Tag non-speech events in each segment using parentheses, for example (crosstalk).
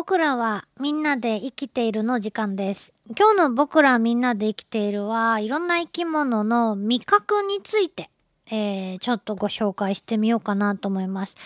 僕らはみんなで生きているの時間です。今日の僕らみんなで生きているはいろんな生き物の味覚について、えー、ちょっとご紹介してみようかなと思います。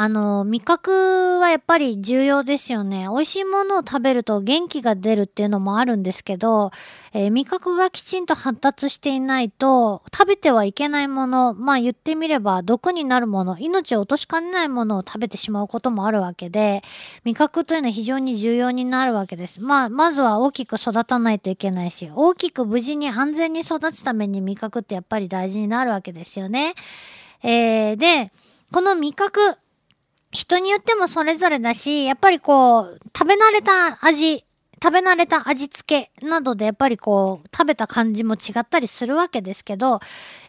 あの、味覚はやっぱり重要ですよね。美味しいものを食べると元気が出るっていうのもあるんですけど、えー、味覚がきちんと発達していないと食べてはいけないもの、まあ言ってみれば毒になるもの、命を落としかねないものを食べてしまうこともあるわけで、味覚というのは非常に重要になるわけです。まあ、まずは大きく育たないといけないし、大きく無事に安全に育つために味覚ってやっぱり大事になるわけですよね。えー、で、この味覚、人によってもそれぞれだし、やっぱりこう、食べ慣れた味、食べ慣れた味付けなどでやっぱりこう、食べた感じも違ったりするわけですけど、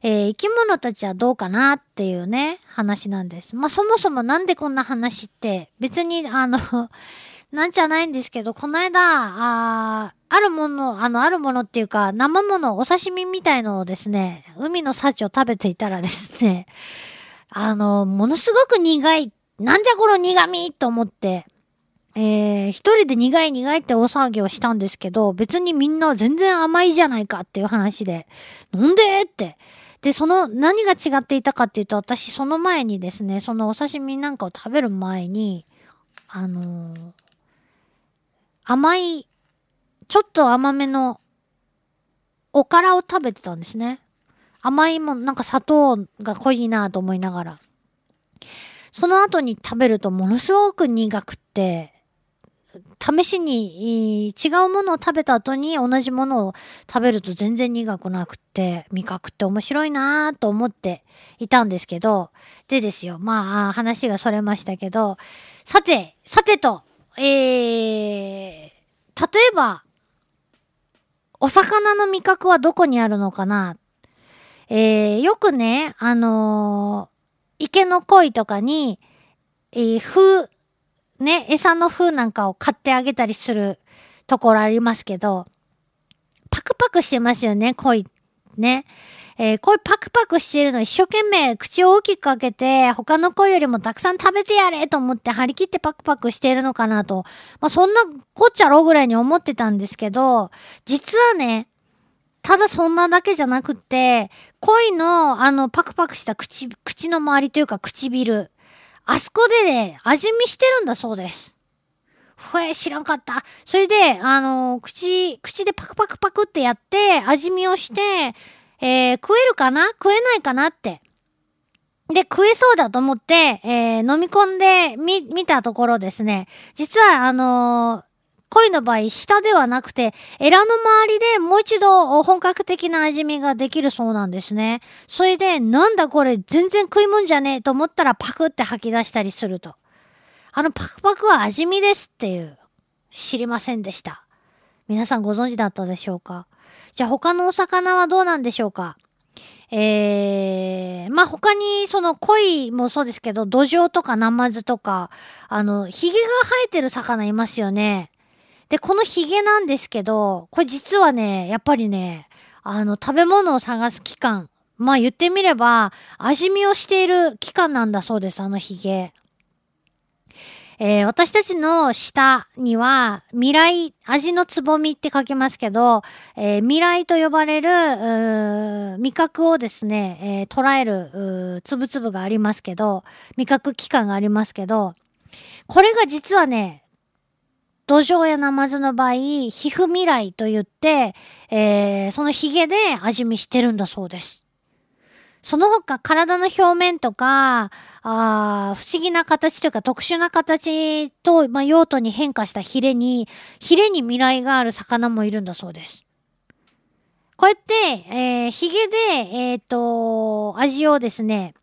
えー、生き物たちはどうかなっていうね、話なんです。まあそもそもなんでこんな話って別にあの (laughs) なんじゃないんですけど、この間、ああるもの、あの、あるものっていうか、生もの、お刺身みたいのをですね、海の幸を食べていたらですね、あの、ものすごく苦いなんじゃこの苦味と思って、えー、一人で苦い苦いって大騒ぎをしたんですけど、別にみんな全然甘いじゃないかっていう話で、なんでって。で、その何が違っていたかっていうと、私その前にですね、そのお刺身なんかを食べる前に、あのー、甘い、ちょっと甘めのおからを食べてたんですね。甘いもん、なんか砂糖が濃いなと思いながら。その後に食べるとものすごく苦くって、試しに違うものを食べた後に同じものを食べると全然苦くなくって、味覚って面白いなぁと思っていたんですけど、でですよ、まあ話がそれましたけど、さて、さてと、えー、例えば、お魚の味覚はどこにあるのかな？えー、よくね、あのー池の鯉とかに、えー、風、ね、餌の風なんかを買ってあげたりするところありますけど、パクパクしてますよね、鯉。ね。えー、鯉パクパクしてるの一生懸命口を大きく開けて、他の鯉よりもたくさん食べてやれと思って張り切ってパクパクしてるのかなと。まあ、そんなこっちゃろうぐらいに思ってたんですけど、実はね、ただそんなだけじゃなくて、恋のあのパクパクした口、口の周りというか唇。あそこでね、味見してるんだそうです。ふえ、知らんかった。それで、あの、口、口でパクパクパクってやって、味見をして、えー、食えるかな？食えないかなって。で、食えそうだと思って、えー、飲み込んでみ、見たところですね。実は、あの恋の場合、下ではなくて、エラの周りでもう一度本格的な味見ができるそうなんですね。それで、なんだこれ全然食いもんじゃねえと思ったらパクって吐き出したりすると。あのパクパクは味見ですっていう、知りませんでした。皆さんご存知だったでしょうか？じゃあ他のお魚はどうなんでしょうか？えー、まあ、他に、その、鯉もそうですけど、土壌とかナマズとか、あの、髭が生えてる魚いますよね。で、このヒゲなんですけど、これ実はね、やっぱりね、あの、食べ物を探す期間。まあ言ってみれば、味見をしている期間なんだそうです、あのヒゲ。えー、私たちの舌には、未来、味のつぼみって書きますけど、えー、未来と呼ばれる、味覚をですね、えー、捉える、つぶつぶがありますけど、味覚器官がありますけど、これが実はね、土壌やナマズの場合、皮膚未来と言って、えー、そのヒゲで味見してるんだそうです。その他、体の表面とか、あ不思議な形というか特殊な形と、まあ、用途に変化したヒレに、ヒレに未来がある魚もいるんだそうです。こうやって、えー、ヒゲで、えっ、ー、と、味をですね、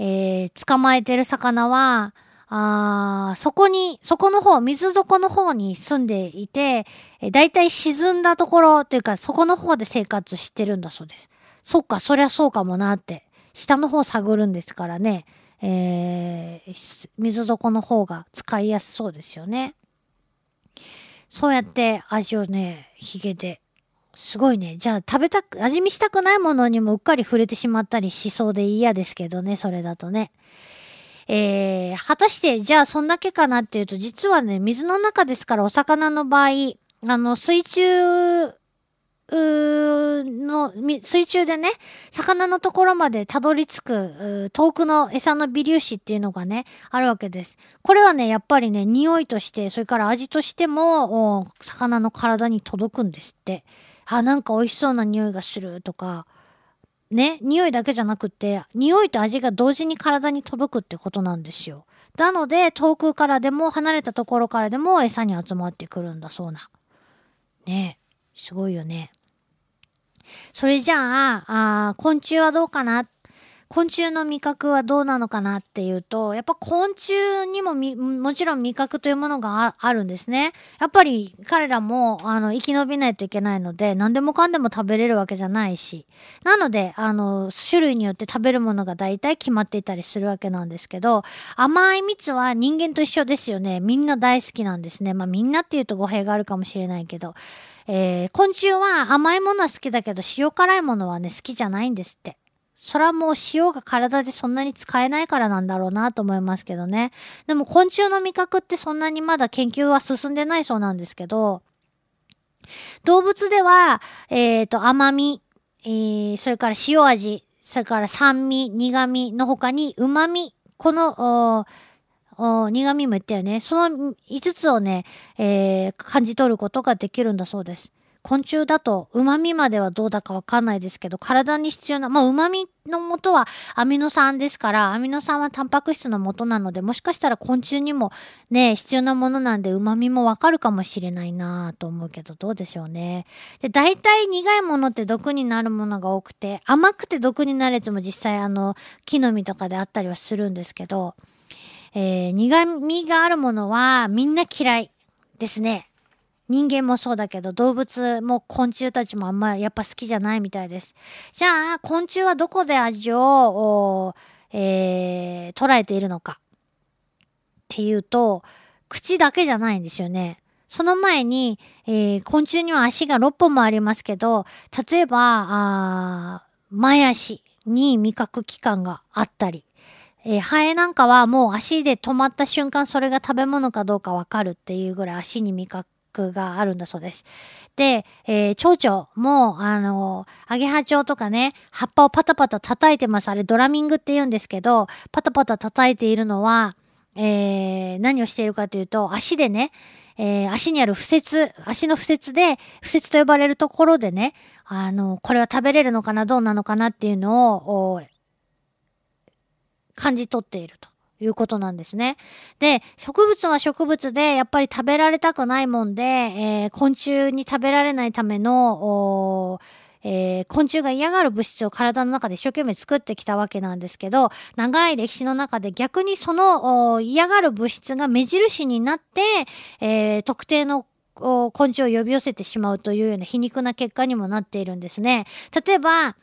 えー、捕まえてる魚は、あそこに、そこの方、水底の方に住んでいて、えだいたい沈んだところというか、そこの方で生活してるんだそうです。そっか、そりゃそうかもなって。下の方探るんですからね、えー、水底の方が使いやすそうですよね。そうやって味をね、ヒゲで。すごいね。じゃあ食べたく、味見したくないものにもうっかり触れてしまったりしそうで嫌ですけどね、それだとね。えー、果たしてじゃあそんだけかなっていうと実はね水の中ですからお魚の場合あの水中うの、水中でね、魚のところまでたどり着く、遠くの餌の微粒子っていうのがね、あるわけです。これはね、やっぱりね、匂いとして、それから味としても、魚の体に届くんですって。あ、なんか美味しそうな匂いがするとか、ね、匂いだけじゃなくて、匂いと味が同時に体に届くってことなんですよ。なので、遠くからでも離れたところからでも餌に集まってくるんだそうな。ねすごいよね。それじゃあ、あ昆虫はどうかな昆虫の味覚はどうなのかなっていうと、やっぱ昆虫にももちろん味覚というものがあるんですね。やっぱり彼らも、あの、生き延びないといけないので、何でもかんでも食べれるわけじゃないし。なので、あの、種類によって食べるものが大体決まっていたりするわけなんですけど、甘い蜜は人間と一緒ですよね。みんな大好きなんですね。まあみんなっていうと語弊があるかもしれないけど。えー、昆虫は甘いものは好きだけど塩辛いものはね好きじゃないんですって。それはもう塩が体でそんなに使えないからなんだろうなと思いますけどね。でも昆虫の味覚ってそんなにまだ研究は進んでないそうなんですけど、動物では、えっ、ー、と、甘み、えー、それから塩味、それから酸味、苦味の他に旨味、この、苦味も言ったよね。その5つをね、えー、感じ取ることができるんだそうです。昆虫だと旨味まではどうだかわかんないですけど、体に必要な、まあ旨味の元はアミノ酸ですから、アミノ酸はタンパク質の元なので、もしかしたら昆虫にもね、必要なものなんで旨味もわかるかもしれないなと思うけど、どうでしょうね。で、大体苦いものって毒になるものが多くて、甘くて毒になるやつも実際あの、木の実とかであったりはするんですけど、えー、苦味があるものはみんな嫌いですね。人間もそうだけど動物も昆虫たちもあんまりやっぱ好きじゃないみたいです。じゃあ昆虫はどこで味を、えー、捉えているのかっていうと口だけじゃないんですよね。その前に、えー、昆虫には足が6本もありますけど例えばあ前足に味覚器官があったりえー、ハエなんかはもう足で止まった瞬間それが食べ物かどうかわかるっていうぐらい足に味覚があるんだそうです。で、えー、蝶々も、あのアゲハチョウとかね、葉っぱをパタパタ叩いてます。あれドラミングって言うんですけど、パタパタ叩いているのは、えー、何をしているかというと、足でね、えー、足にある不節、足の不節で、不節と呼ばれるところでね、あの、これは食べれるのかな、どうなのかなっていうのを、感じ取っていると。いうことなんですね。で、植物は植物でやっぱり食べられたくないもんで、えー、昆虫に食べられないための、えー、昆虫が嫌がる物質を体の中で一生懸命作ってきたわけなんですけど、長い歴史の中で逆にその嫌がる物質が目印になって、えー、特定の昆虫を呼び寄せてしまうというような皮肉な結果にもなっているんですね。例えば、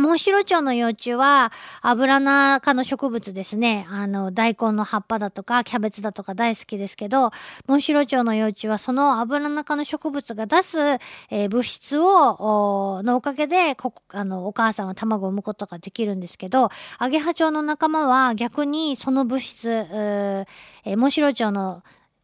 モンシロチョウの幼虫は油中の植物ですね。あの、大根の葉っぱだとか、キャベツだとか大好きですけど、モンシロチョウの幼虫はその油中の植物が出す、えー、物質を、のおかげで、こあの、お母さんは卵を産むことができるんですけど、アゲハチョウの仲間は逆にその物質、えー、モンシロチョウの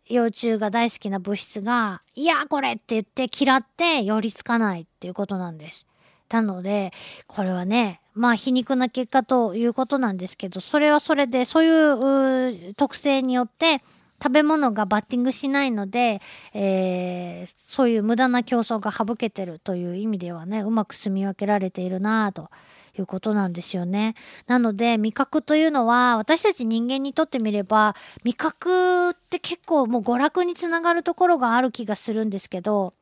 幼虫が大好きな物質が、いや、これって言って嫌って寄りつかないっていうことなんです。たので、これはね、まあ皮肉な結果ということなんですけど、それはそれで、そういう特性によって、食べ物がバッティングしないので、えー、そういう無駄な競争が省けてるという意味ではね、うまく住み分けられているなということなんですよね。なので、味覚というのは、私たち人間にとってみれば、味覚って結構もう娯楽につながるところがある気がするんですけど、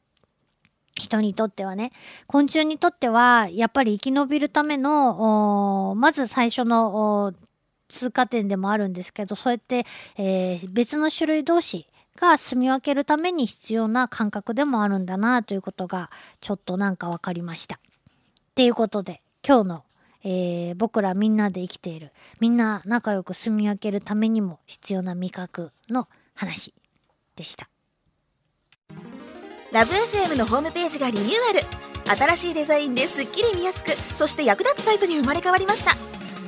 人にとってはね昆虫にとってはやっぱり生き延びるためのまず最初の通過点でもあるんですけどそうやって、えー、別の種類同士が住み分けるために必要な感覚でもあるんだなということがちょっとなんか分かりました。っていうことで今日の、えー、僕らみんなで生きているみんな仲良く住み分けるためにも必要な味覚の話でした。ラブ f m のホームページがリニューアル。新しいデザインですっきり見やすくそして役立つサイトに生まれ変わりました。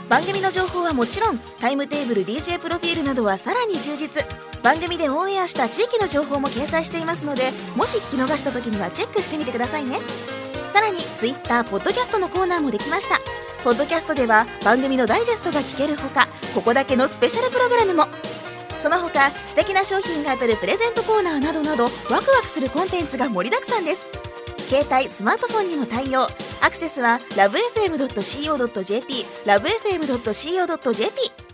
番組の情報はもちろんタイムテーブル DJ プロフィールなどはさらに充実。番組でオンエアした地域の情報も掲載していますのでもし聞き逃した時にはチェックしてみてくださいね。さらに Twitter ポッドキャストのコーナーもできました。ポッドキャストでは番組のダイジェストが聞けるほかここだけのスペシャルプログラムも。その他素敵な商品が当たるプレゼントコーナーなどなどワクワクするコンテンツが盛りだくさんです。携帯スマートフォンにも対応。アクセスはラブ FM.co.jp ラブ FM.co.jp